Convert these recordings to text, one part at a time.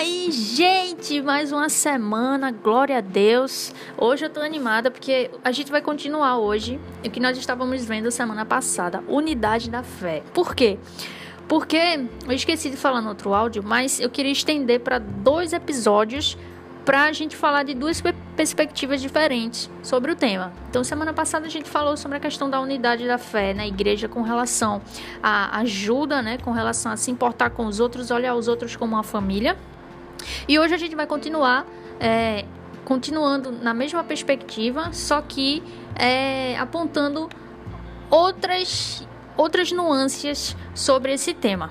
aí, gente? Mais uma semana, glória a Deus. Hoje eu tô animada porque a gente vai continuar hoje o que nós estávamos vendo semana passada, unidade da fé. Por quê? Porque eu esqueci de falar no outro áudio, mas eu queria estender para dois episódios para a gente falar de duas perspectivas diferentes sobre o tema. Então, semana passada a gente falou sobre a questão da unidade da fé na igreja com relação à ajuda, né, com relação a se importar com os outros, olhar os outros como uma família. E hoje a gente vai continuar, é, continuando na mesma perspectiva, só que é, apontando outras outras nuances sobre esse tema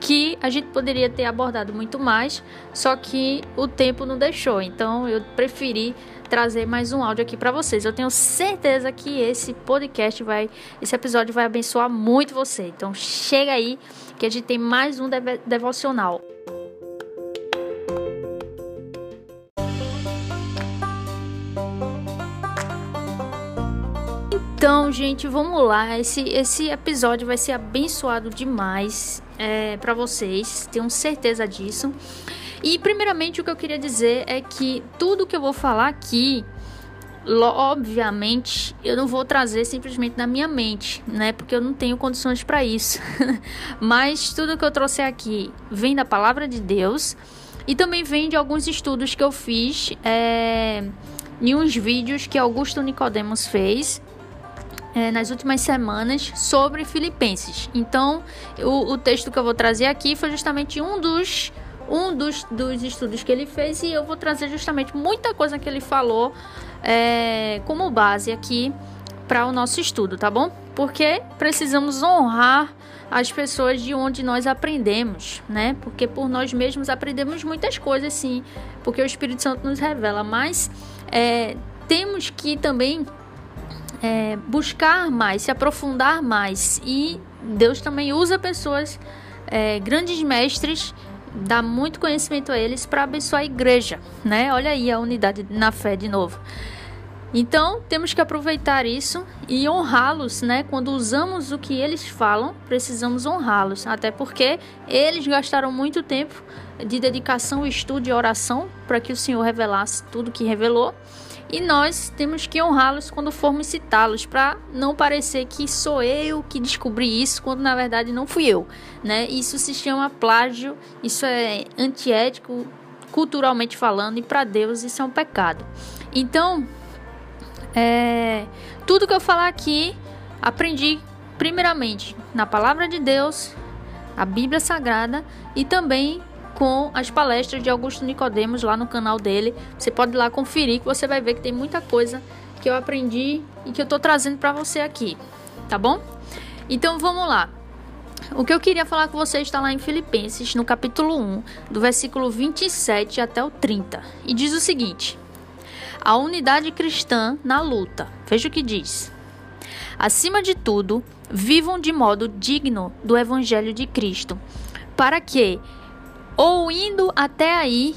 que a gente poderia ter abordado muito mais, só que o tempo não deixou. Então eu preferi trazer mais um áudio aqui para vocês. Eu tenho certeza que esse podcast vai, esse episódio vai abençoar muito você. Então chega aí que a gente tem mais um devocional. Então, gente, vamos lá. Esse, esse episódio vai ser abençoado demais é, para vocês, tenho certeza disso. E, primeiramente, o que eu queria dizer é que tudo que eu vou falar aqui, obviamente, eu não vou trazer simplesmente na minha mente, né? Porque eu não tenho condições para isso. Mas tudo que eu trouxe aqui vem da palavra de Deus e também vem de alguns estudos que eu fiz é, em uns vídeos que Augusto Nicodemos fez é, nas últimas semanas sobre Filipenses. Então, o, o texto que eu vou trazer aqui foi justamente um dos um dos, dos estudos que ele fez e eu vou trazer justamente muita coisa que ele falou é, como base aqui para o nosso estudo, tá bom? Porque precisamos honrar as pessoas de onde nós aprendemos, né? Porque por nós mesmos aprendemos muitas coisas, sim, porque o Espírito Santo nos revela, mas é, temos que também é, buscar mais, se aprofundar mais. E Deus também usa pessoas, é, grandes mestres, dá muito conhecimento a eles para abençoar a igreja, né? Olha aí a unidade na fé de novo. Então, temos que aproveitar isso e honrá-los, né? Quando usamos o que eles falam, precisamos honrá-los, até porque eles gastaram muito tempo de dedicação, estudo e oração para que o Senhor revelasse tudo que revelou e nós temos que honrá-los quando formos citá-los, para não parecer que sou eu que descobri isso, quando na verdade não fui eu. Né? Isso se chama plágio, isso é antiético, culturalmente falando, e para Deus isso é um pecado. Então, é, tudo que eu falar aqui, aprendi primeiramente na palavra de Deus, a Bíblia Sagrada, e também com as palestras de Augusto Nicodemos lá no canal dele. Você pode ir lá conferir que você vai ver que tem muita coisa que eu aprendi e que eu tô trazendo para você aqui, tá bom? Então vamos lá. O que eu queria falar com você está lá em Filipenses, no capítulo 1, do versículo 27 até o 30, e diz o seguinte: A unidade cristã na luta. Veja o que diz. Acima de tudo, vivam de modo digno do evangelho de Cristo, para que ou indo até aí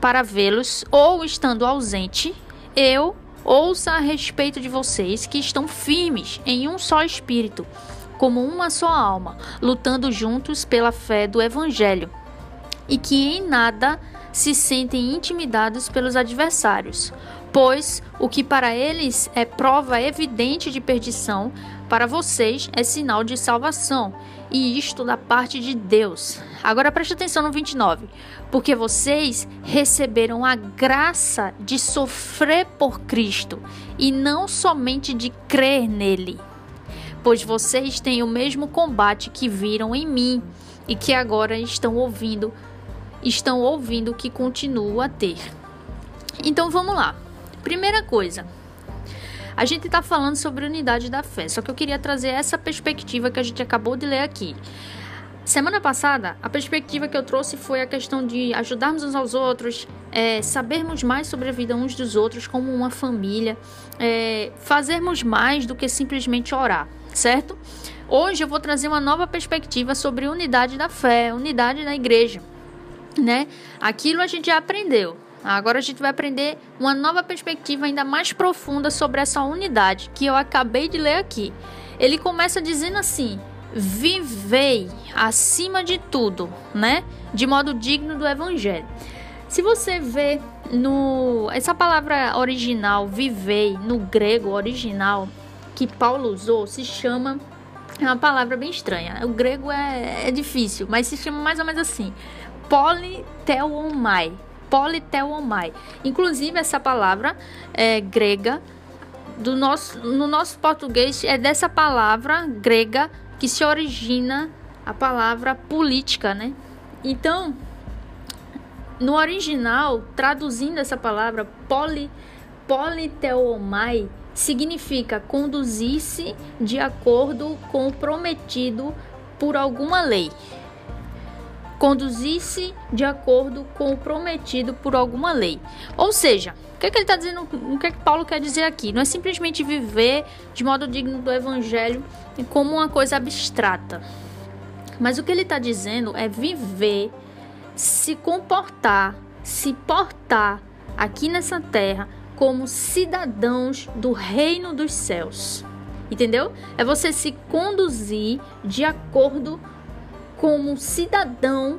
para vê-los, ou estando ausente, eu ouça a respeito de vocês que estão firmes em um só espírito, como uma só alma, lutando juntos pela fé do Evangelho, e que em nada se sentem intimidados pelos adversários, pois o que para eles é prova evidente de perdição, para vocês é sinal de salvação, e isto da parte de Deus. Agora preste atenção no 29. Porque vocês receberam a graça de sofrer por Cristo e não somente de crer nele. Pois vocês têm o mesmo combate que viram em mim e que agora estão ouvindo, estão ouvindo que continuo a ter. Então vamos lá. Primeira coisa, a gente está falando sobre unidade da fé, só que eu queria trazer essa perspectiva que a gente acabou de ler aqui. Semana passada, a perspectiva que eu trouxe foi a questão de ajudarmos uns aos outros, é, sabermos mais sobre a vida uns dos outros como uma família, é, fazermos mais do que simplesmente orar, certo? Hoje eu vou trazer uma nova perspectiva sobre unidade da fé, unidade da igreja, né? Aquilo a gente já aprendeu, Agora a gente vai aprender uma nova perspectiva ainda mais profunda sobre essa unidade que eu acabei de ler aqui. Ele começa dizendo assim: vivei acima de tudo, né? De modo digno do evangelho. Se você vê no essa palavra original vivei no grego original que Paulo usou se chama é uma palavra bem estranha. O grego é, é difícil, mas se chama mais ou menos assim: politelomai. Politelomai. Inclusive essa palavra é grega do nosso no nosso português é dessa palavra grega que se origina a palavra política, né? Então, no original, traduzindo essa palavra poli, politeomai, significa conduzir-se de acordo com o prometido por alguma lei. Conduzir-se de acordo com o prometido por alguma lei. Ou seja, o que, é que ele está dizendo? O que, é que Paulo quer dizer aqui? Não é simplesmente viver de modo digno do evangelho como uma coisa abstrata. Mas o que ele está dizendo é viver, se comportar, se portar aqui nessa terra como cidadãos do reino dos céus. Entendeu? É você se conduzir de acordo como cidadão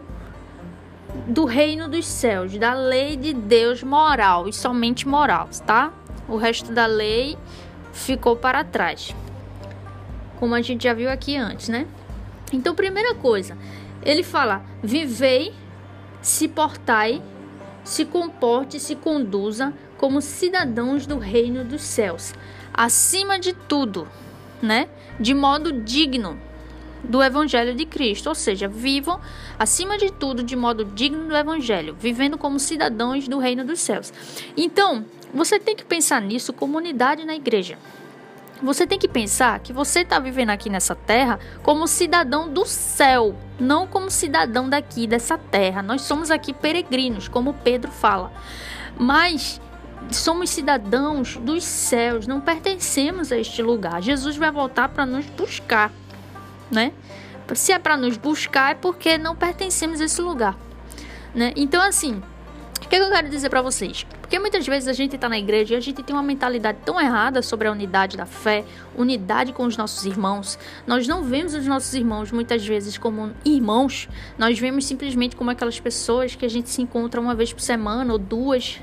do reino dos céus, da lei de Deus moral e somente moral, tá? O resto da lei ficou para trás como a gente já viu aqui antes, né? Então, primeira coisa, ele fala: vivei, se portai, se comporte, se conduza como cidadãos do reino dos céus, acima de tudo, né? De modo digno do evangelho de Cristo, ou seja, vivam acima de tudo de modo digno do evangelho, vivendo como cidadãos do reino dos céus. Então, você tem que pensar nisso como unidade na igreja. Você tem que pensar que você está vivendo aqui nessa terra como cidadão do céu, não como cidadão daqui dessa terra. Nós somos aqui peregrinos, como Pedro fala. Mas somos cidadãos dos céus, não pertencemos a este lugar. Jesus vai voltar para nos buscar, né? Se é para nos buscar, é porque não pertencemos a esse lugar, né? Então, assim, o que eu quero dizer para vocês? Porque muitas vezes a gente está na igreja e a gente tem uma mentalidade tão errada sobre a unidade da fé, unidade com os nossos irmãos. Nós não vemos os nossos irmãos muitas vezes como irmãos, nós vemos simplesmente como aquelas pessoas que a gente se encontra uma vez por semana ou duas,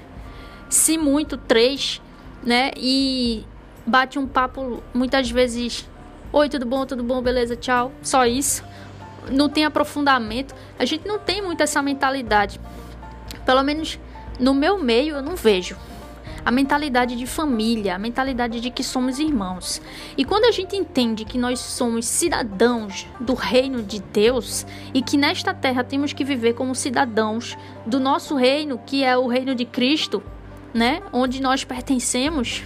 se muito, três, né? E bate um papo muitas vezes: Oi, tudo bom, tudo bom, beleza, tchau. Só isso. Não tem aprofundamento. A gente não tem muito essa mentalidade. Pelo menos no meu meio eu não vejo. A mentalidade de família, a mentalidade de que somos irmãos. E quando a gente entende que nós somos cidadãos do reino de Deus e que nesta terra temos que viver como cidadãos do nosso reino, que é o reino de Cristo, né? Onde nós pertencemos.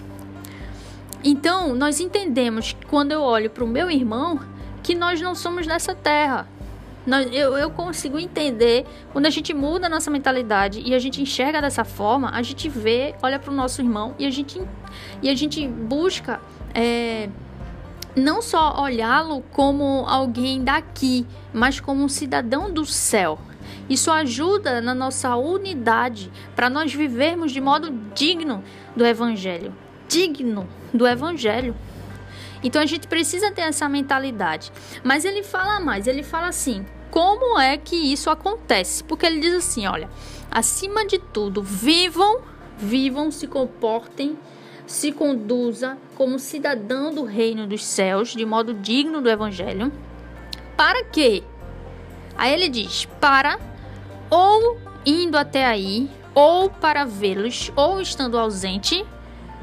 Então, nós entendemos que quando eu olho para o meu irmão, que nós não somos dessa terra, eu, eu consigo entender quando a gente muda a nossa mentalidade e a gente enxerga dessa forma, a gente vê, olha para o nosso irmão e a gente, e a gente busca é, não só olhá-lo como alguém daqui, mas como um cidadão do céu. Isso ajuda na nossa unidade para nós vivermos de modo digno do Evangelho. Digno do Evangelho. Então a gente precisa ter essa mentalidade. Mas ele fala mais, ele fala assim: como é que isso acontece? Porque ele diz assim: olha, acima de tudo, vivam, vivam, se comportem, se conduza como cidadão do reino dos céus, de modo digno do evangelho. Para quê? Aí ele diz: para ou indo até aí, ou para vê-los, ou estando ausente,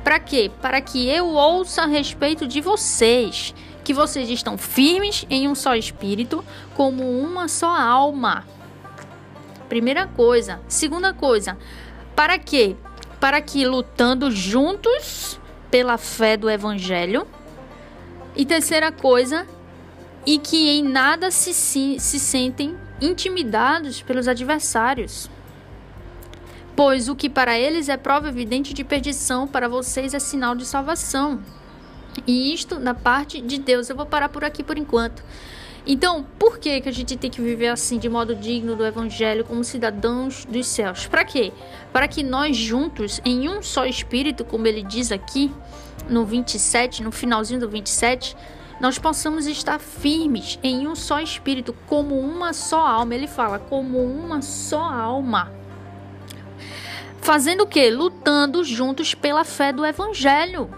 para quê? Para que eu ouça a respeito de vocês, que vocês estão firmes em um só espírito, como uma só alma. Primeira coisa. Segunda coisa, para quê? Para que lutando juntos pela fé do evangelho. E terceira coisa, e que em nada se, se, se sentem intimidados pelos adversários pois o que para eles é prova evidente de perdição, para vocês é sinal de salvação. E isto da parte de Deus. Eu vou parar por aqui por enquanto. Então, por que, que a gente tem que viver assim, de modo digno do Evangelho, como cidadãos dos céus? Para quê? Para que nós juntos, em um só espírito, como ele diz aqui no 27, no finalzinho do 27, nós possamos estar firmes em um só espírito, como uma só alma. Ele fala, como uma só alma. Fazendo o que? Lutando juntos pela fé do Evangelho.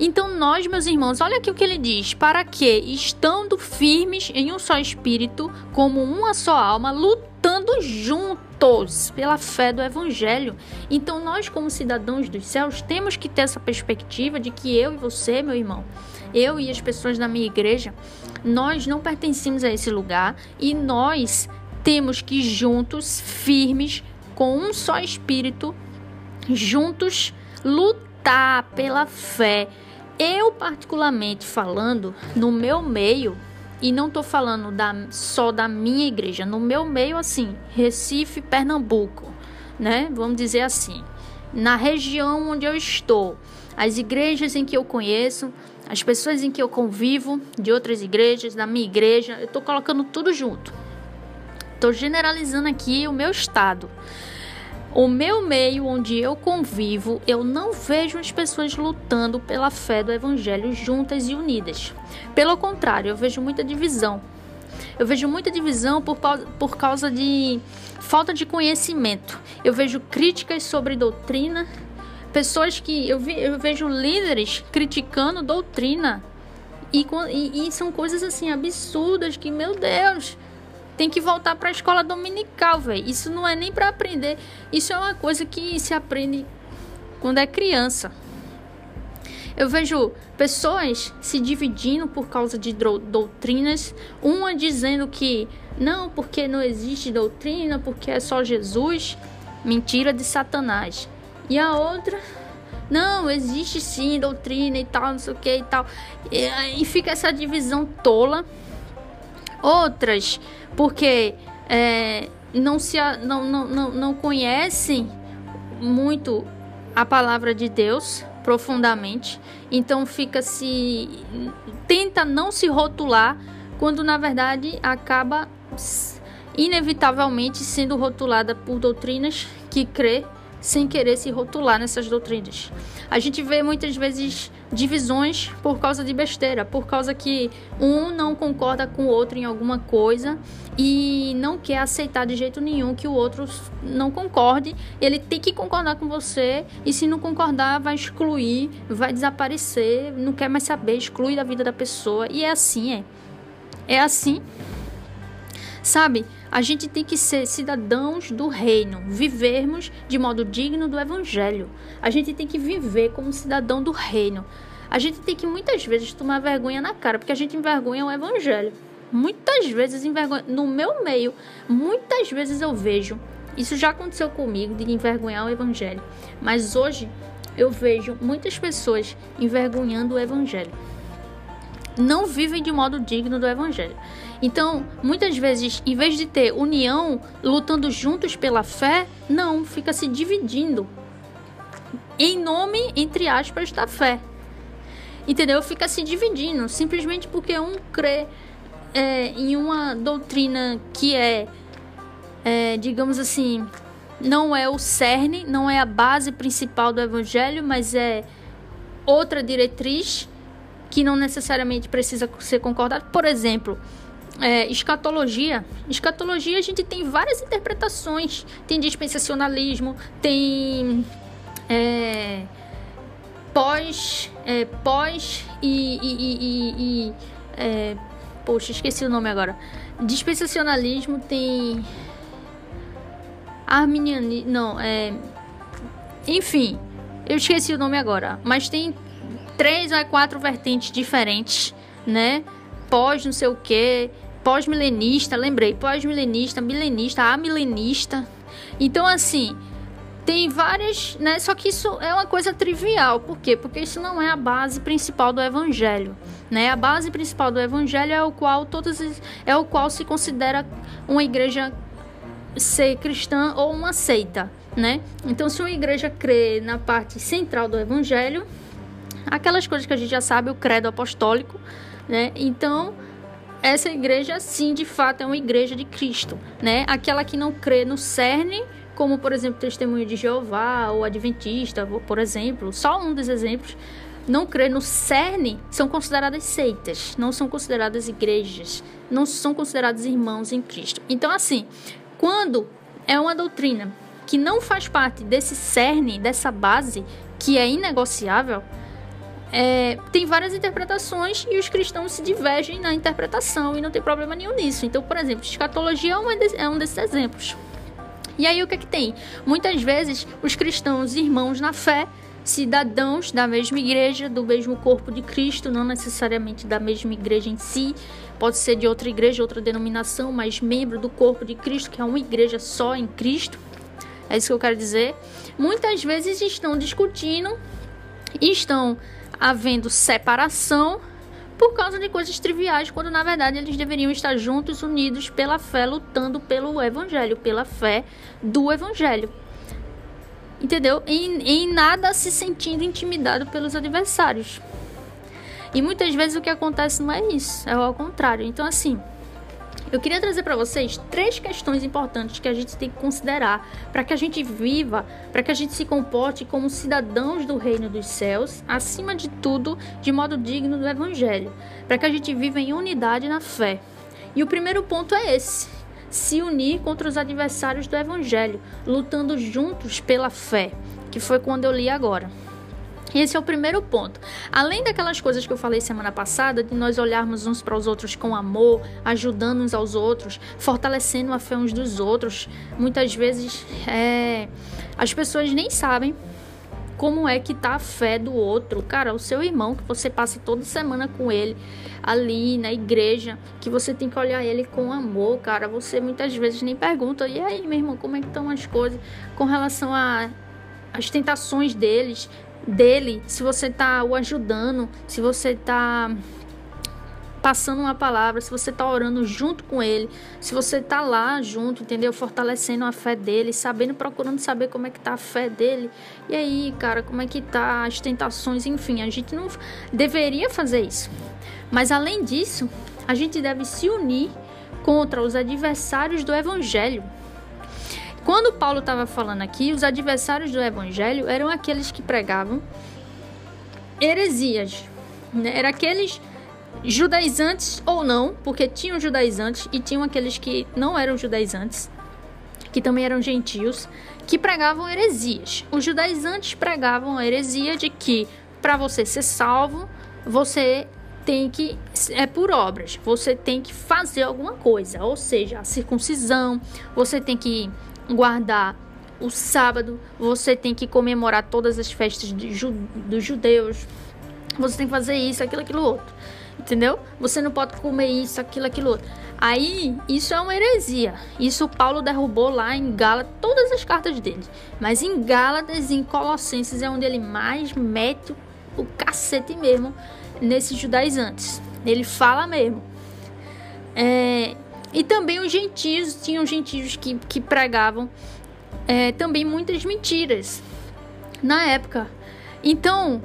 Então, nós, meus irmãos, olha aqui o que ele diz: para que, estando firmes em um só espírito, como uma só alma, lutando juntos pela fé do Evangelho. Então, nós, como cidadãos dos céus, temos que ter essa perspectiva de que eu e você, meu irmão, eu e as pessoas da minha igreja, nós não pertencemos a esse lugar e nós temos que juntos, firmes, com um só espírito, juntos lutar pela fé. Eu, particularmente falando, no meu meio, e não estou falando da, só da minha igreja, no meu meio, assim, Recife, Pernambuco, né? Vamos dizer assim, na região onde eu estou, as igrejas em que eu conheço, as pessoas em que eu convivo, de outras igrejas, da minha igreja, eu estou colocando tudo junto. Estou generalizando aqui o meu estado. O meu meio onde eu convivo, eu não vejo as pessoas lutando pela fé do evangelho juntas e unidas. Pelo contrário, eu vejo muita divisão. Eu vejo muita divisão por, por causa de falta de conhecimento. Eu vejo críticas sobre doutrina, Pessoas que eu, vi, eu vejo líderes criticando doutrina. E, e, e, são coisas assim absurdas que, meu Deus, tem que voltar para a escola dominical, velho. Isso não é nem para aprender. Isso é uma coisa que se aprende quando é criança. Eu vejo pessoas se dividindo por causa de doutrinas, uma dizendo que não, porque não existe doutrina, porque é só Jesus. Mentira de Satanás. E a outra, não, existe sim doutrina e tal, não sei o que e tal. E, e fica essa divisão tola. Outras, porque é, não, se, não, não, não, não conhecem muito a palavra de Deus profundamente. Então fica se. tenta não se rotular, quando na verdade acaba inevitavelmente sendo rotulada por doutrinas que crê sem querer se rotular nessas doutrinas. A gente vê muitas vezes divisões por causa de besteira, por causa que um não concorda com o outro em alguma coisa e não quer aceitar de jeito nenhum que o outro não concorde. Ele tem que concordar com você e se não concordar, vai excluir, vai desaparecer, não quer mais saber, exclui da vida da pessoa. E é assim, é. É assim. Sabe? A gente tem que ser cidadãos do reino, vivermos de modo digno do evangelho. A gente tem que viver como cidadão do reino. A gente tem que muitas vezes tomar vergonha na cara, porque a gente envergonha o evangelho. Muitas vezes envergonha no meu meio, muitas vezes eu vejo. Isso já aconteceu comigo de envergonhar o evangelho, mas hoje eu vejo muitas pessoas envergonhando o evangelho. Não vivem de modo digno do evangelho. Então, muitas vezes, em vez de ter união, lutando juntos pela fé, não, fica se dividindo. Em nome, entre aspas, da fé. Entendeu? Fica se dividindo, simplesmente porque um crê é, em uma doutrina que é, é, digamos assim, não é o cerne, não é a base principal do evangelho, mas é outra diretriz que não necessariamente precisa ser concordada. Por exemplo, é, escatologia. Escatologia a gente tem várias interpretações. Tem dispensacionalismo, tem é, pós, é, pós e, e, e, e é, poxa, esqueci o nome agora. Dispensacionalismo tem arminianismo, não, é, enfim, eu esqueci o nome agora, mas tem três ou quatro vertentes diferentes, né? Pós não sei o que, pós-milenista, lembrei, pós-milenista, milenista, amilenista. Então, assim, tem várias, né? Só que isso é uma coisa trivial. Por quê? Porque isso não é a base principal do evangelho, né? A base principal do evangelho é o qual todas é o qual se considera uma igreja ser cristã ou uma seita, né? Então, se uma igreja crê na parte central do evangelho, aquelas coisas que a gente já sabe, o credo apostólico, né? Então, essa igreja sim, de fato, é uma igreja de Cristo, né? Aquela que não crê no cerne, como por exemplo, testemunho de Jeová ou adventista, por exemplo, só um dos exemplos, não crê no cerne são consideradas seitas, não são consideradas igrejas, não são considerados irmãos em Cristo. Então, assim, quando é uma doutrina que não faz parte desse cerne, dessa base, que é inegociável, é, tem várias interpretações e os cristãos se divergem na interpretação e não tem problema nenhum nisso. Então, por exemplo, escatologia é, é um desses exemplos. E aí o que é que tem? Muitas vezes os cristãos, irmãos na fé, cidadãos da mesma igreja, do mesmo corpo de Cristo, não necessariamente da mesma igreja em si, pode ser de outra igreja, outra denominação, mas membro do corpo de Cristo, que é uma igreja só em Cristo. É isso que eu quero dizer. Muitas vezes estão discutindo, estão havendo separação por causa de coisas triviais, quando na verdade eles deveriam estar juntos, unidos pela fé, lutando pelo evangelho, pela fé do evangelho. Entendeu? Em, em nada se sentindo intimidado pelos adversários. E muitas vezes o que acontece não é isso, é ao contrário. Então, assim, eu queria trazer para vocês três questões importantes que a gente tem que considerar para que a gente viva, para que a gente se comporte como cidadãos do reino dos céus, acima de tudo, de modo digno do evangelho, para que a gente viva em unidade na fé. E o primeiro ponto é esse: se unir contra os adversários do evangelho, lutando juntos pela fé, que foi quando eu li agora. Esse é o primeiro ponto. Além daquelas coisas que eu falei semana passada, de nós olharmos uns para os outros com amor, ajudando uns aos outros, fortalecendo a fé uns dos outros, muitas vezes é, as pessoas nem sabem como é que tá a fé do outro. Cara, o seu irmão que você passa toda semana com ele ali na igreja, que você tem que olhar ele com amor, cara. Você muitas vezes nem pergunta: "E aí, meu irmão, como é que estão as coisas com relação a as tentações deles, dele, se você está o ajudando, se você está passando uma palavra, se você está orando junto com ele, se você está lá junto, entendeu? Fortalecendo a fé dele, sabendo, procurando saber como é que tá a fé dele. E aí, cara, como é que tá as tentações, enfim, a gente não deveria fazer isso. Mas além disso, a gente deve se unir contra os adversários do evangelho. Quando Paulo estava falando aqui, os adversários do evangelho eram aqueles que pregavam heresias. Né? Eram aqueles judaizantes ou não, porque tinham judaizantes e tinham aqueles que não eram judaizantes, que também eram gentios, que pregavam heresias. Os judaizantes pregavam a heresia de que para você ser salvo, você tem que é por obras. Você tem que fazer alguma coisa, ou seja, a circuncisão, você tem que guardar o sábado, você tem que comemorar todas as festas ju dos judeus, você tem que fazer isso, aquilo, aquilo outro. Entendeu? Você não pode comer isso, aquilo, aquilo outro. Aí, isso é uma heresia. Isso Paulo derrubou lá em Gálatas, todas as cartas dele. Mas em Gálatas e em Colossenses é onde ele mais mete o cacete mesmo nesses judaizantes. Ele fala mesmo. É, e também os gentios, tinham gentios que, que pregavam é, também muitas mentiras na época. Então,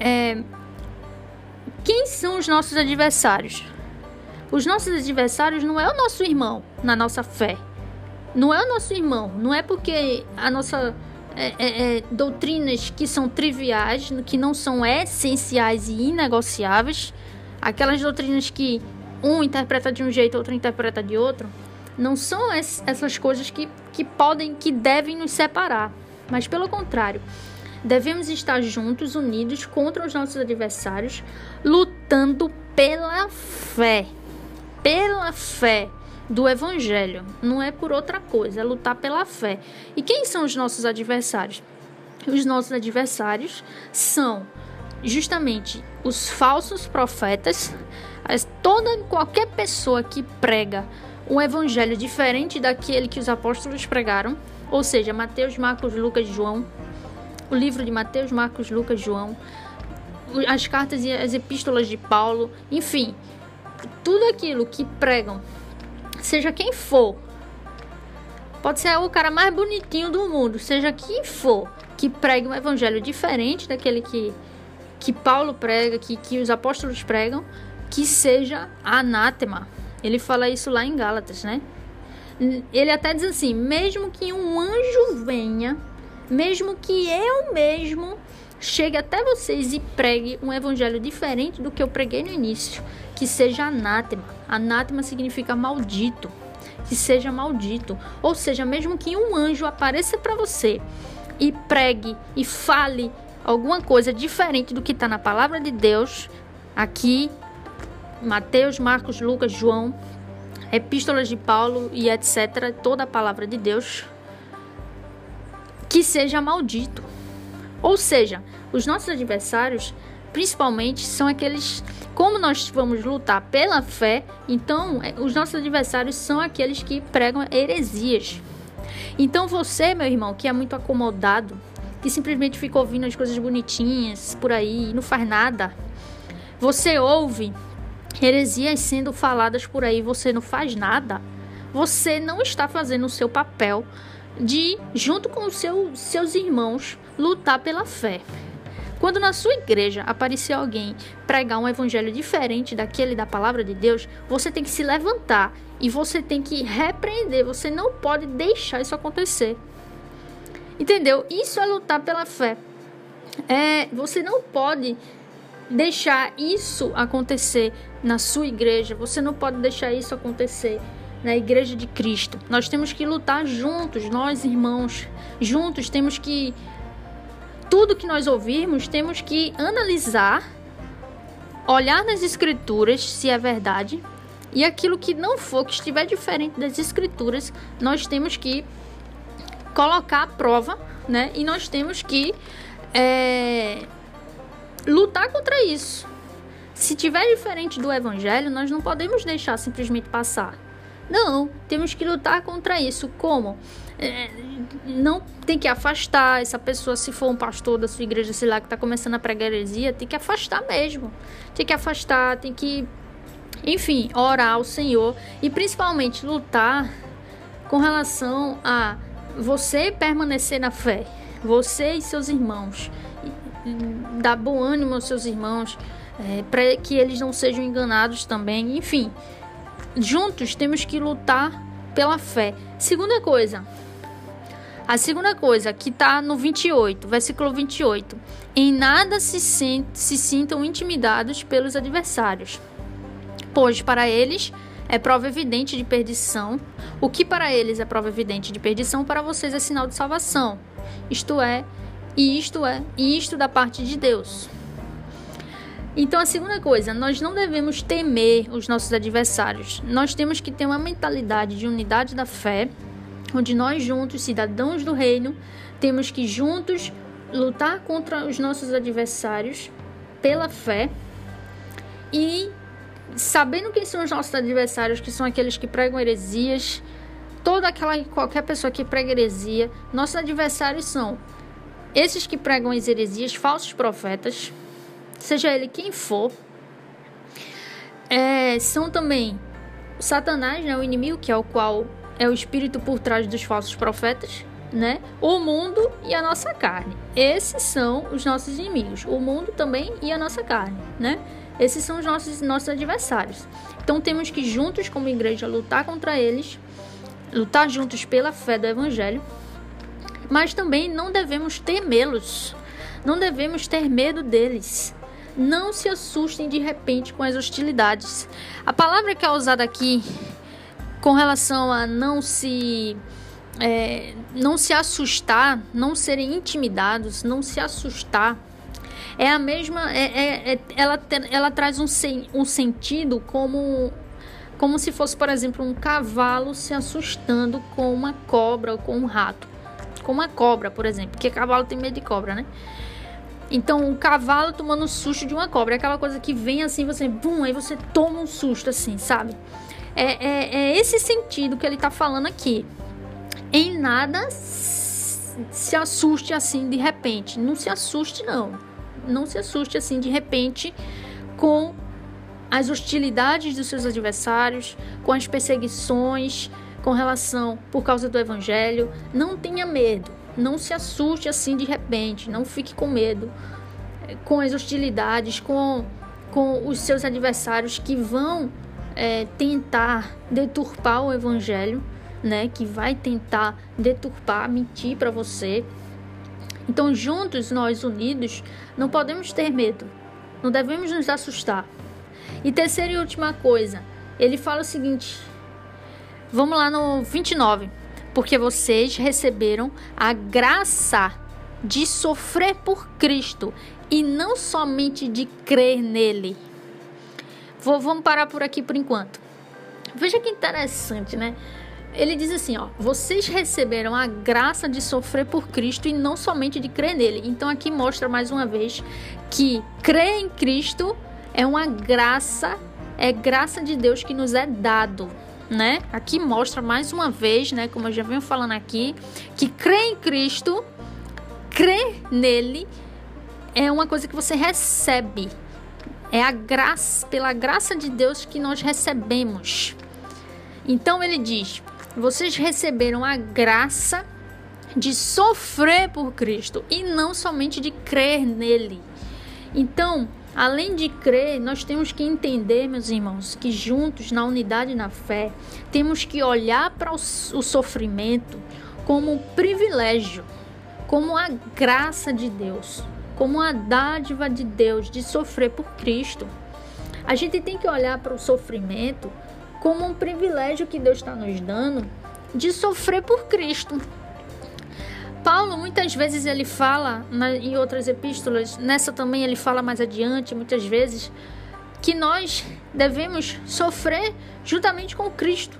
é, quem são os nossos adversários? Os nossos adversários não é o nosso irmão na nossa fé. Não é o nosso irmão. Não é porque a nossa é, é, é doutrinas que são triviais, que não são essenciais e inegociáveis, aquelas doutrinas que um interpreta de um jeito, outro interpreta de outro, não são essas coisas que, que podem, que devem nos separar. Mas pelo contrário, devemos estar juntos, unidos contra os nossos adversários, lutando pela fé. Pela fé do evangelho. Não é por outra coisa, é lutar pela fé. E quem são os nossos adversários? Os nossos adversários são justamente os falsos profetas, toda qualquer pessoa que prega um evangelho diferente daquele que os apóstolos pregaram, ou seja, Mateus, Marcos, Lucas, João, o livro de Mateus, Marcos, Lucas, João, as cartas e as epístolas de Paulo, enfim, tudo aquilo que pregam, seja quem for, pode ser o cara mais bonitinho do mundo, seja quem for, que pregue um evangelho diferente daquele que, que Paulo prega, que, que os apóstolos pregam, que seja anátema. Ele fala isso lá em Gálatas, né? Ele até diz assim: mesmo que um anjo venha, mesmo que eu mesmo chegue até vocês e pregue um evangelho diferente do que eu preguei no início, que seja anátema. Anátema significa maldito, que seja maldito. Ou seja, mesmo que um anjo apareça para você e pregue e fale alguma coisa diferente do que está na palavra de Deus, aqui, Mateus, Marcos, Lucas, João, epístolas de Paulo e etc., toda a palavra de Deus, que seja maldito. Ou seja, os nossos adversários, principalmente, são aqueles. Como nós vamos lutar pela fé, então é, os nossos adversários são aqueles que pregam heresias. Então você, meu irmão, que é muito acomodado, que simplesmente fica ouvindo as coisas bonitinhas por aí e não faz nada, você ouve heresias sendo faladas por aí, você não faz nada, você não está fazendo o seu papel de, junto com os seu, seus irmãos, lutar pela fé. Quando na sua igreja aparecer alguém pregar um evangelho diferente daquele da palavra de Deus, você tem que se levantar e você tem que repreender. Você não pode deixar isso acontecer. Entendeu? Isso é lutar pela fé. É, você não pode deixar isso acontecer na sua igreja. Você não pode deixar isso acontecer na igreja de Cristo. Nós temos que lutar juntos, nós irmãos, juntos temos que tudo que nós ouvirmos, temos que analisar, olhar nas escrituras se é verdade, e aquilo que não for, que estiver diferente das escrituras, nós temos que colocar à prova, né? E nós temos que é, lutar contra isso. Se tiver diferente do evangelho, nós não podemos deixar simplesmente passar. Não, temos que lutar contra isso. Como? É, não tem que afastar essa pessoa, se for um pastor da sua igreja, sei lá, que está começando a pregar heresia, tem que afastar mesmo. Tem que afastar, tem que, enfim, orar ao Senhor e principalmente lutar com relação a você permanecer na fé, você e seus irmãos dar bom ânimo aos seus irmãos, é, para que eles não sejam enganados também. Enfim, juntos temos que lutar pela fé. Segunda coisa, a segunda coisa que está no 28, versículo 28. Em nada se, se sintam intimidados pelos adversários, pois para eles é prova evidente de perdição. O que para eles é prova evidente de perdição, para vocês é sinal de salvação. Isto é, e isto é, e isto da parte de Deus. Então, a segunda coisa, nós não devemos temer os nossos adversários. Nós temos que ter uma mentalidade de unidade da fé, onde nós juntos, cidadãos do reino, temos que juntos lutar contra os nossos adversários pela fé e sabendo quem são os nossos adversários, que são aqueles que pregam heresias, toda aquela qualquer pessoa que prega heresia, nossos adversários são esses que pregam as heresias, falsos profetas, seja ele quem for, é, são também Satanás, né, o inimigo, que é o qual é o espírito por trás dos falsos profetas, né? O mundo e a nossa carne. Esses são os nossos inimigos. O mundo também e a nossa carne, né? Esses são os nossos, nossos adversários. Então temos que juntos, como igreja, lutar contra eles, lutar juntos pela fé do evangelho mas também não devemos temê-los, não devemos ter medo deles. Não se assustem de repente com as hostilidades. A palavra que é usada aqui com relação a não se é, não se assustar, não serem intimidados, não se assustar, é a mesma. É, é, é ela, ela traz um, um sentido como como se fosse, por exemplo, um cavalo se assustando com uma cobra ou com um rato como a cobra, por exemplo, porque cavalo tem medo de cobra, né? Então, o cavalo tomando um susto de uma cobra, é aquela coisa que vem assim, você, bum, aí você toma um susto assim, sabe? É, é, é esse sentido que ele tá falando aqui. Em nada se assuste assim de repente. Não se assuste, não. Não se assuste assim de repente com as hostilidades dos seus adversários, com as perseguições, com relação por causa do evangelho, não tenha medo, não se assuste assim de repente, não fique com medo eh, com as hostilidades, com, com os seus adversários que vão é, tentar deturpar o evangelho, né? Que vai tentar deturpar, mentir para você. Então, juntos, nós unidos, não podemos ter medo, não devemos nos assustar. E terceira e última coisa, ele fala o seguinte: vamos lá no 29. Porque vocês receberam a graça de sofrer por Cristo e não somente de crer nele. Vou, vamos parar por aqui por enquanto. Veja que interessante, né? Ele diz assim, ó, vocês receberam a graça de sofrer por Cristo e não somente de crer nele. Então aqui mostra mais uma vez que crer em Cristo é uma graça, é graça de Deus que nos é dado, né? Aqui mostra mais uma vez, né, como eu já venho falando aqui, que crer em Cristo, crer nele é uma coisa que você recebe. É a graça, pela graça de Deus que nós recebemos. Então ele diz: vocês receberam a graça de sofrer por Cristo e não somente de crer nele. Então, além de crer, nós temos que entender, meus irmãos, que juntos, na unidade e na fé, temos que olhar para o, sofrimento como um privilégio, como a graça de Deus, como a dádiva de Deus de sofrer por Cristo. A gente tem que olhar para o sofrimento como um privilégio que Deus está nos dando de sofrer por Cristo. Paulo muitas vezes ele fala na, em outras epístolas, nessa também ele fala mais adiante, muitas vezes, que nós devemos sofrer juntamente com Cristo.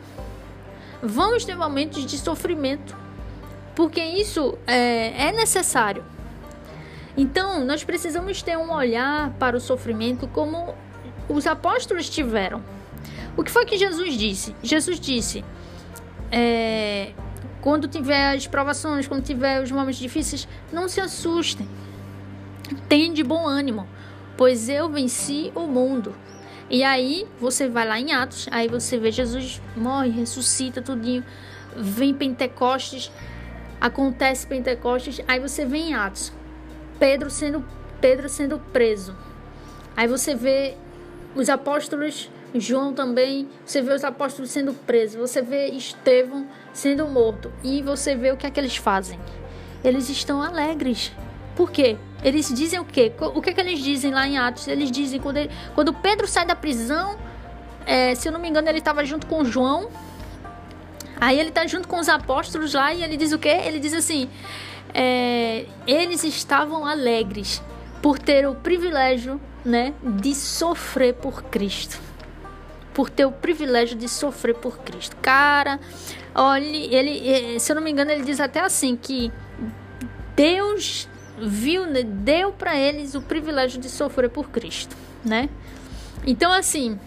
Vamos ter momentos de sofrimento, porque isso é, é necessário. Então, nós precisamos ter um olhar para o sofrimento como os apóstolos tiveram. O que foi que Jesus disse? Jesus disse: é, quando tiver as provações, quando tiver os momentos difíceis, não se assustem. Tenha de bom ânimo, pois eu venci o mundo. E aí você vai lá em Atos, aí você vê Jesus morre, ressuscita tudinho, vem Pentecostes, acontece Pentecostes, aí você vê em Atos, Pedro sendo Pedro sendo preso. Aí você vê os apóstolos João também, você vê os apóstolos sendo presos, você vê Estevão sendo morto e você vê o que é que eles fazem. Eles estão alegres. Por quê? Eles dizem o quê? O que é que eles dizem lá em Atos? Eles dizem quando, ele, quando Pedro sai da prisão, é, se eu não me engano, ele estava junto com João. Aí ele está junto com os apóstolos lá e ele diz o quê? Ele diz assim: é, eles estavam alegres por ter o privilégio, né, de sofrer por Cristo por ter o privilégio de sofrer por Cristo. Cara, olha, ele, se eu não me engano, ele diz até assim que Deus viu, né, deu para eles o privilégio de sofrer por Cristo, né? Então, assim,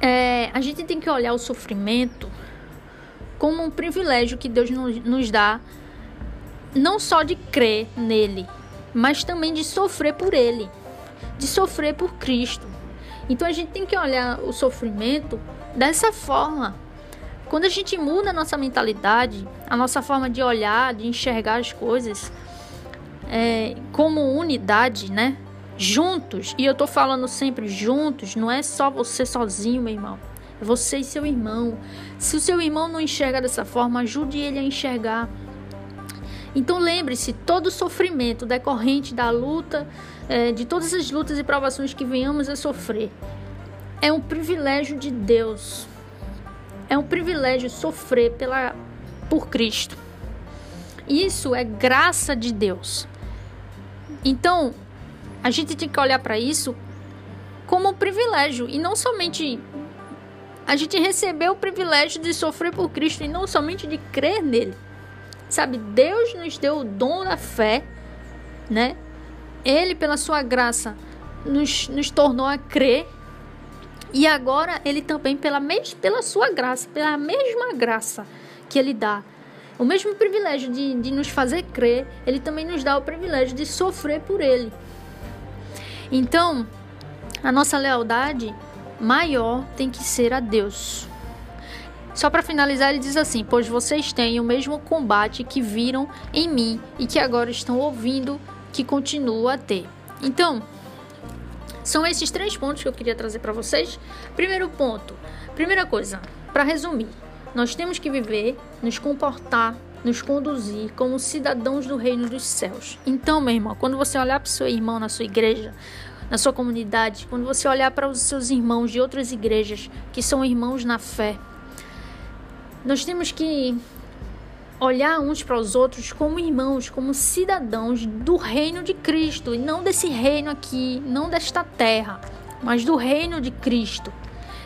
é, a gente tem que olhar o sofrimento como um privilégio que Deus nos dá, não só de crer nele, mas também de sofrer por ele, de sofrer por Cristo. Então a gente tem que olhar o sofrimento dessa forma. Quando a gente muda a nossa mentalidade, a nossa forma de olhar, de enxergar as coisas é, como unidade, né? Juntos, e eu tô falando sempre juntos, não é só você sozinho, meu irmão. É você e seu irmão. Se o seu irmão não enxerga dessa forma, ajude ele a enxergar. Então lembre-se, todo sofrimento decorrente da luta, é, de todas as lutas e provações que venhamos a sofrer, é um privilégio de Deus. É um privilégio sofrer pela, por Cristo. Isso é graça de Deus. Então, a gente tem que olhar para isso como um privilégio e não somente a gente recebeu o privilégio de sofrer por Cristo e não somente de crer nele. Sabe, Deus nos deu o dom da fé, né? Ele, pela sua graça, nos, nos tornou a crer. E agora, Ele também, pela, mes pela sua graça, pela mesma graça que Ele dá, o mesmo privilégio de, de nos fazer crer, Ele também nos dá o privilégio de sofrer por Ele. Então, a nossa lealdade maior tem que ser a Deus. Só para finalizar, ele diz assim: Pois vocês têm o mesmo combate que viram em mim e que agora estão ouvindo que continua a ter. Então, são esses três pontos que eu queria trazer para vocês. Primeiro ponto, primeira coisa, para resumir, nós temos que viver, nos comportar nos conduzir como cidadãos do reino dos céus. Então, meu irmão, quando você olhar para o seu irmão na sua igreja, na sua comunidade, quando você olhar para os seus irmãos de outras igrejas que são irmãos na fé, nós temos que olhar uns para os outros como irmãos, como cidadãos do reino de Cristo, e não desse reino aqui, não desta terra, mas do reino de Cristo.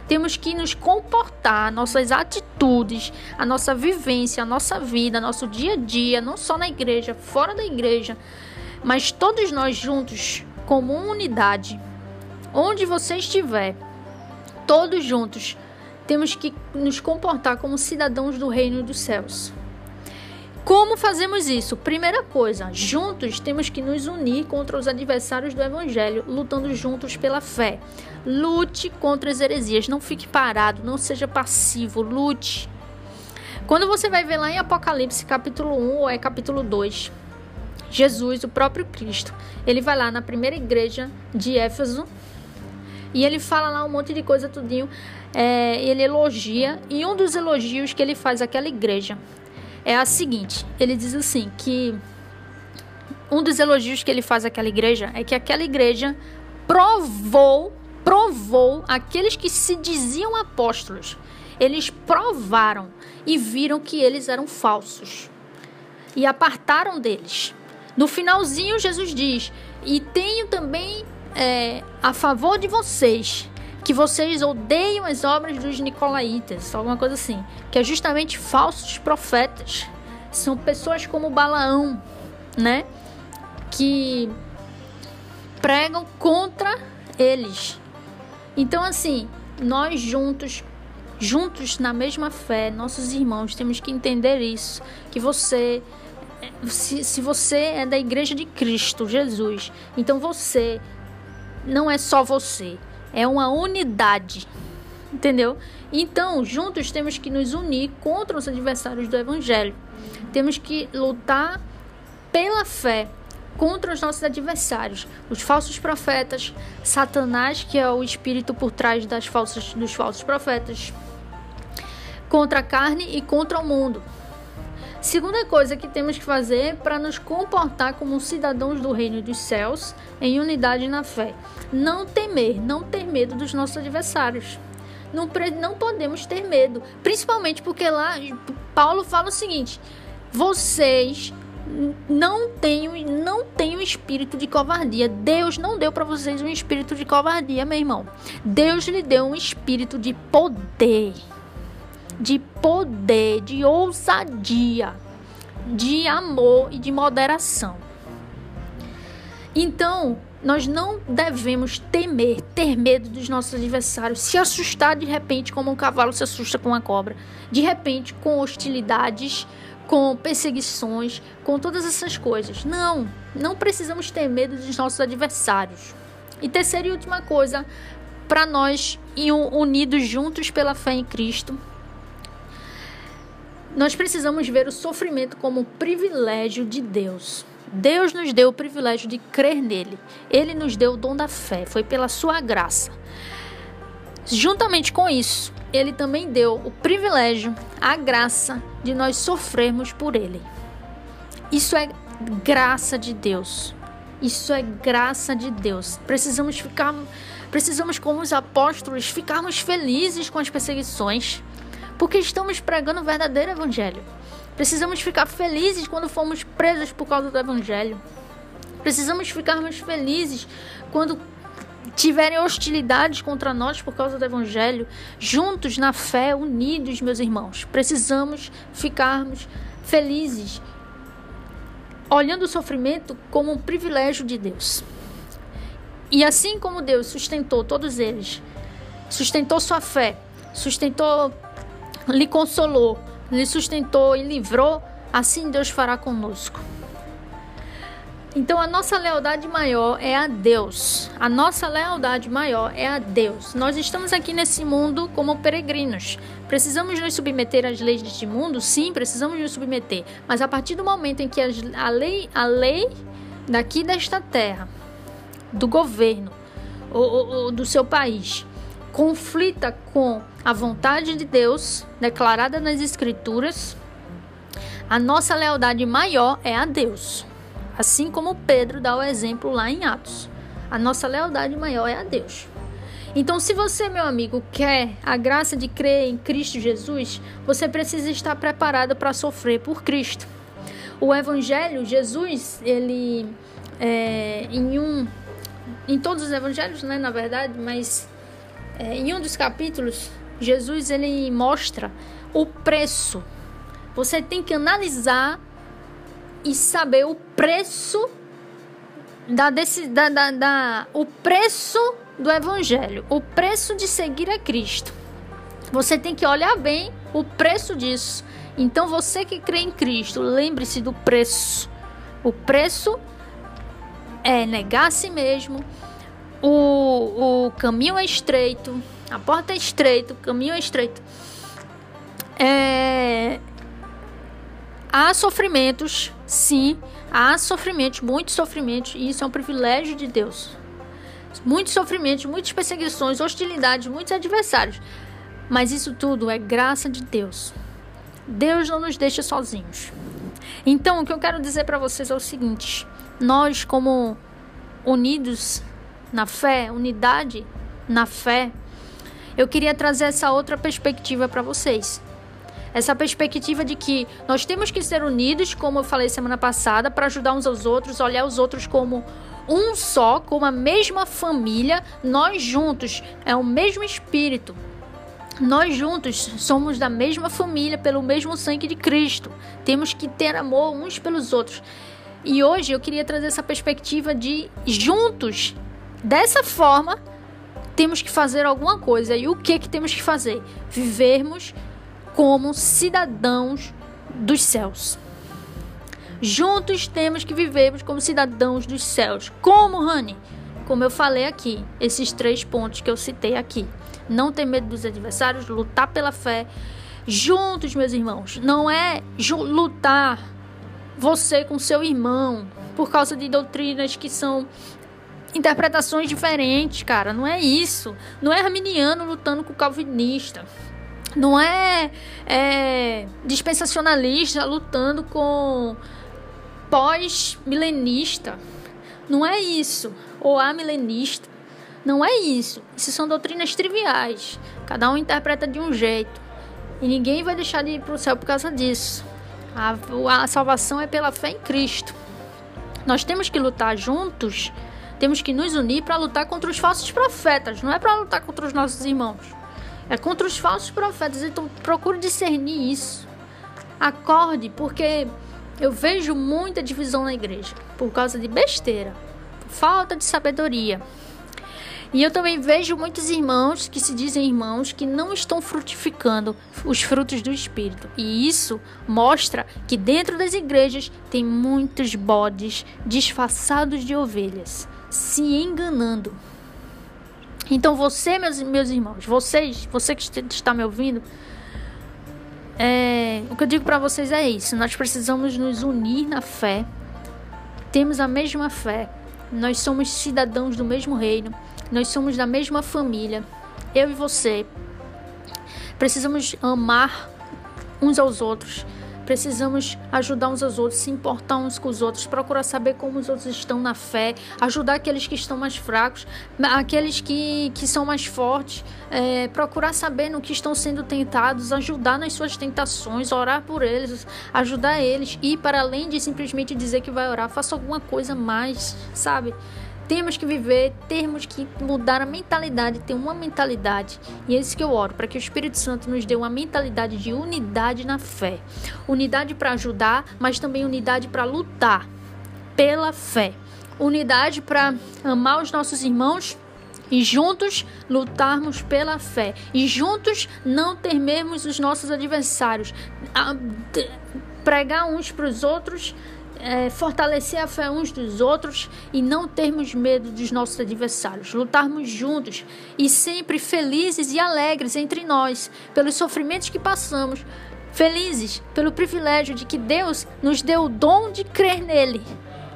Temos que nos comportar, nossas atitudes, a nossa vivência, a nossa vida, nosso dia a dia, não só na igreja, fora da igreja, mas todos nós juntos, como unidade, onde você estiver, todos juntos, temos que nos comportar como cidadãos do reino dos céus. Como fazemos isso? Primeira coisa, juntos temos que nos unir contra os adversários do evangelho, lutando juntos pela fé. Lute contra as heresias, não fique parado, não seja passivo, lute. Quando você vai ver lá em Apocalipse capítulo 1 ou é capítulo 2, Jesus, o próprio Cristo, ele vai lá na primeira igreja de Éfeso e ele fala lá um monte de coisa tudinho, é, ele elogia e um dos elogios que ele faz àquela igreja é a seguinte: ele diz assim que um dos elogios que ele faz àquela igreja é que aquela igreja provou, provou aqueles que se diziam apóstolos. Eles provaram e viram que eles eram falsos e apartaram deles. No finalzinho, Jesus diz: E tenho também é, a favor de vocês que vocês odeiam as obras dos nicolaítas, alguma coisa assim, que é justamente falsos profetas. São pessoas como Balaão, né? Que pregam contra eles. Então, assim, nós juntos, juntos na mesma fé, nossos irmãos, temos que entender isso. Que você, se, se você é da igreja de Cristo, Jesus, então você não é só você é uma unidade. Entendeu? Então, juntos temos que nos unir contra os adversários do evangelho. Temos que lutar pela fé contra os nossos adversários, os falsos profetas, Satanás, que é o espírito por trás das falsas, dos falsos profetas, contra a carne e contra o mundo. Segunda coisa que temos que fazer para nos comportar como cidadãos do reino dos céus em unidade na fé. Não temer, não ter medo dos nossos adversários. Não, não podemos ter medo, principalmente porque lá Paulo fala o seguinte: vocês não têm não tem um espírito de covardia. Deus não deu para vocês um espírito de covardia, meu irmão. Deus lhe deu um espírito de poder de poder, de ousadia, de amor e de moderação. Então, nós não devemos temer, ter medo dos nossos adversários, se assustar de repente como um cavalo se assusta com uma cobra, de repente com hostilidades, com perseguições, com todas essas coisas. Não, não precisamos ter medo dos nossos adversários. E terceira e última coisa, para nós unidos juntos pela fé em Cristo, nós precisamos ver o sofrimento como um privilégio de Deus. Deus nos deu o privilégio de crer nele. Ele nos deu o dom da fé, foi pela sua graça. Juntamente com isso, ele também deu o privilégio, a graça de nós sofrermos por ele. Isso é graça de Deus. Isso é graça de Deus. Precisamos ficar precisamos como os apóstolos ficarmos felizes com as perseguições porque estamos pregando o verdadeiro evangelho. Precisamos ficar felizes quando fomos presos por causa do evangelho. Precisamos ficarmos felizes quando tiverem hostilidades contra nós por causa do evangelho, juntos na fé, unidos, meus irmãos. Precisamos ficarmos felizes, olhando o sofrimento como um privilégio de Deus. E assim como Deus sustentou todos eles, sustentou sua fé, sustentou lhe consolou, lhe sustentou e livrou, assim Deus fará conosco. Então a nossa lealdade maior é a Deus. A nossa lealdade maior é a Deus. Nós estamos aqui nesse mundo como peregrinos. Precisamos nos submeter às leis deste mundo? Sim, precisamos nos submeter. Mas a partir do momento em que a lei, a lei daqui desta terra, do governo, ou, ou, ou do seu país, conflita com a vontade de Deus declarada nas Escrituras, A nossa lealdade maior é a Deus. Assim como Pedro dá o exemplo lá em Atos. A nossa lealdade maior é a Deus. Então, se você, meu amigo, quer a graça de crer em Cristo Jesus, você precisa estar preparado para sofrer por Cristo. O Evangelho, Jesus, ele é, em um, em todos os Evangelhos, né, na verdade, mas é, em um dos capítulos, Jesus ele mostra o preço. Você tem que analisar e saber o preço da, da, da, da o preço do Evangelho, o preço de seguir a Cristo. Você tem que olhar bem o preço disso. Então, você que crê em Cristo, lembre-se do preço. O preço é negar a si mesmo. O, o caminho é estreito, a porta é estreita, o caminho é estreito. É... Há sofrimentos, sim, há sofrimentos, muitos sofrimentos, e isso é um privilégio de Deus muitos sofrimentos, muitas perseguições, hostilidades, muitos adversários. Mas isso tudo é graça de Deus. Deus não nos deixa sozinhos. Então, o que eu quero dizer para vocês é o seguinte: nós, como unidos na fé, unidade na fé, eu queria trazer essa outra perspectiva para vocês. Essa perspectiva de que nós temos que ser unidos, como eu falei semana passada, para ajudar uns aos outros, olhar os outros como um só, como a mesma família, nós juntos, é o mesmo espírito. Nós juntos somos da mesma família, pelo mesmo sangue de Cristo. Temos que ter amor uns pelos outros. E hoje eu queria trazer essa perspectiva de juntos, dessa forma, temos que fazer alguma coisa. E o que que temos que fazer? Vivermos como cidadãos dos céus. Juntos temos que vivermos como cidadãos dos céus. Como, Rani? Como eu falei aqui, esses três pontos que eu citei aqui. Não ter medo dos adversários, lutar pela fé. Juntos, meus irmãos. Não é lutar você com seu irmão por causa de doutrinas que são interpretações diferentes, cara. Não é isso. Não é arminiano lutando com calvinista. Não é, é dispensacionalista lutando com pós-milenista. Não é isso. Ou amilenista. Não é isso. Isso são doutrinas triviais. Cada um interpreta de um jeito. E ninguém vai deixar de ir para o céu por causa disso. A, a salvação é pela fé em Cristo. Nós temos que lutar juntos. Temos que nos unir para lutar contra os falsos profetas. Não é para lutar contra os nossos irmãos. É contra os falsos profetas. Então procure discernir isso. Acorde, porque eu vejo muita divisão na igreja por causa de besteira, falta de sabedoria. E eu também vejo muitos irmãos que se dizem irmãos que não estão frutificando os frutos do Espírito. E isso mostra que dentro das igrejas tem muitos bodes disfarçados de ovelhas, se enganando. Então você, meus, meus irmãos, vocês, você que está me ouvindo, é, o que eu digo para vocês é isso: nós precisamos nos unir na fé, temos a mesma fé, nós somos cidadãos do mesmo reino, nós somos da mesma família, eu e você. Precisamos amar uns aos outros, Precisamos ajudar uns aos outros, se importar uns com os outros, procurar saber como os outros estão na fé, ajudar aqueles que estão mais fracos, aqueles que, que são mais fortes, é, procurar saber no que estão sendo tentados, ajudar nas suas tentações, orar por eles, ajudar eles e para além de simplesmente dizer que vai orar, faça alguma coisa mais, sabe? Temos que viver, temos que mudar a mentalidade, ter uma mentalidade. E é isso que eu oro, para que o Espírito Santo nos dê uma mentalidade de unidade na fé. Unidade para ajudar, mas também unidade para lutar pela fé. Unidade para amar os nossos irmãos e juntos lutarmos pela fé e juntos não temermos os nossos adversários, pregar uns para os outros é, fortalecer a fé uns dos outros e não termos medo dos nossos adversários, lutarmos juntos e sempre felizes e alegres entre nós pelos sofrimentos que passamos, felizes pelo privilégio de que Deus nos deu o dom de crer nele.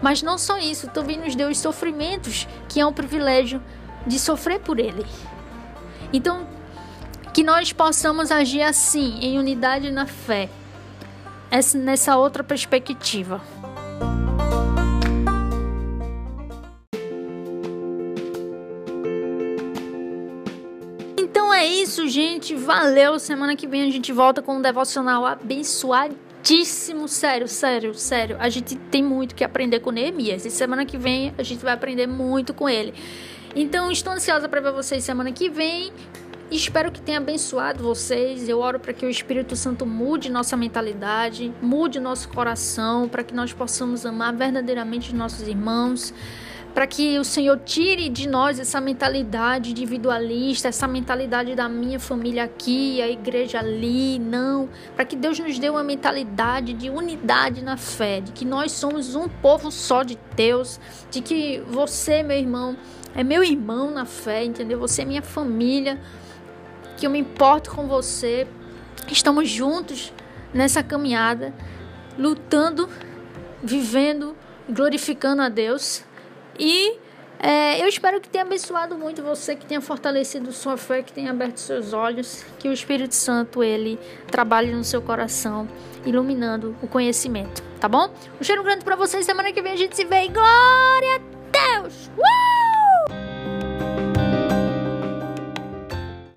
Mas não só isso, também nos deu os sofrimentos, que é um privilégio de sofrer por ele. Então, que nós possamos agir assim, em unidade na fé nessa outra perspectiva. É isso, gente. Valeu. Semana que vem a gente volta com um devocional abençoadíssimo. Sério, sério, sério. A gente tem muito que aprender com Neemias. E semana que vem a gente vai aprender muito com ele. Então, estou ansiosa para ver vocês semana que vem. Espero que tenha abençoado vocês. Eu oro para que o Espírito Santo mude nossa mentalidade, mude nosso coração, para que nós possamos amar verdadeiramente os nossos irmãos, para que o Senhor tire de nós essa mentalidade individualista, essa mentalidade da minha família aqui, a igreja ali, não, para que Deus nos dê uma mentalidade de unidade na fé, de que nós somos um povo só de Deus, de que você, meu irmão, é meu irmão na fé, entendeu? Você é minha família que eu me importo com você. Estamos juntos nessa caminhada, lutando, vivendo, glorificando a Deus. E é, eu espero que tenha abençoado muito você, que tenha fortalecido sua fé, que tenha aberto seus olhos, que o Espírito Santo ele trabalhe no seu coração, iluminando o conhecimento, tá bom? Um cheiro grande para vocês. Semana que vem a gente se vê. Glória a Deus! Uh!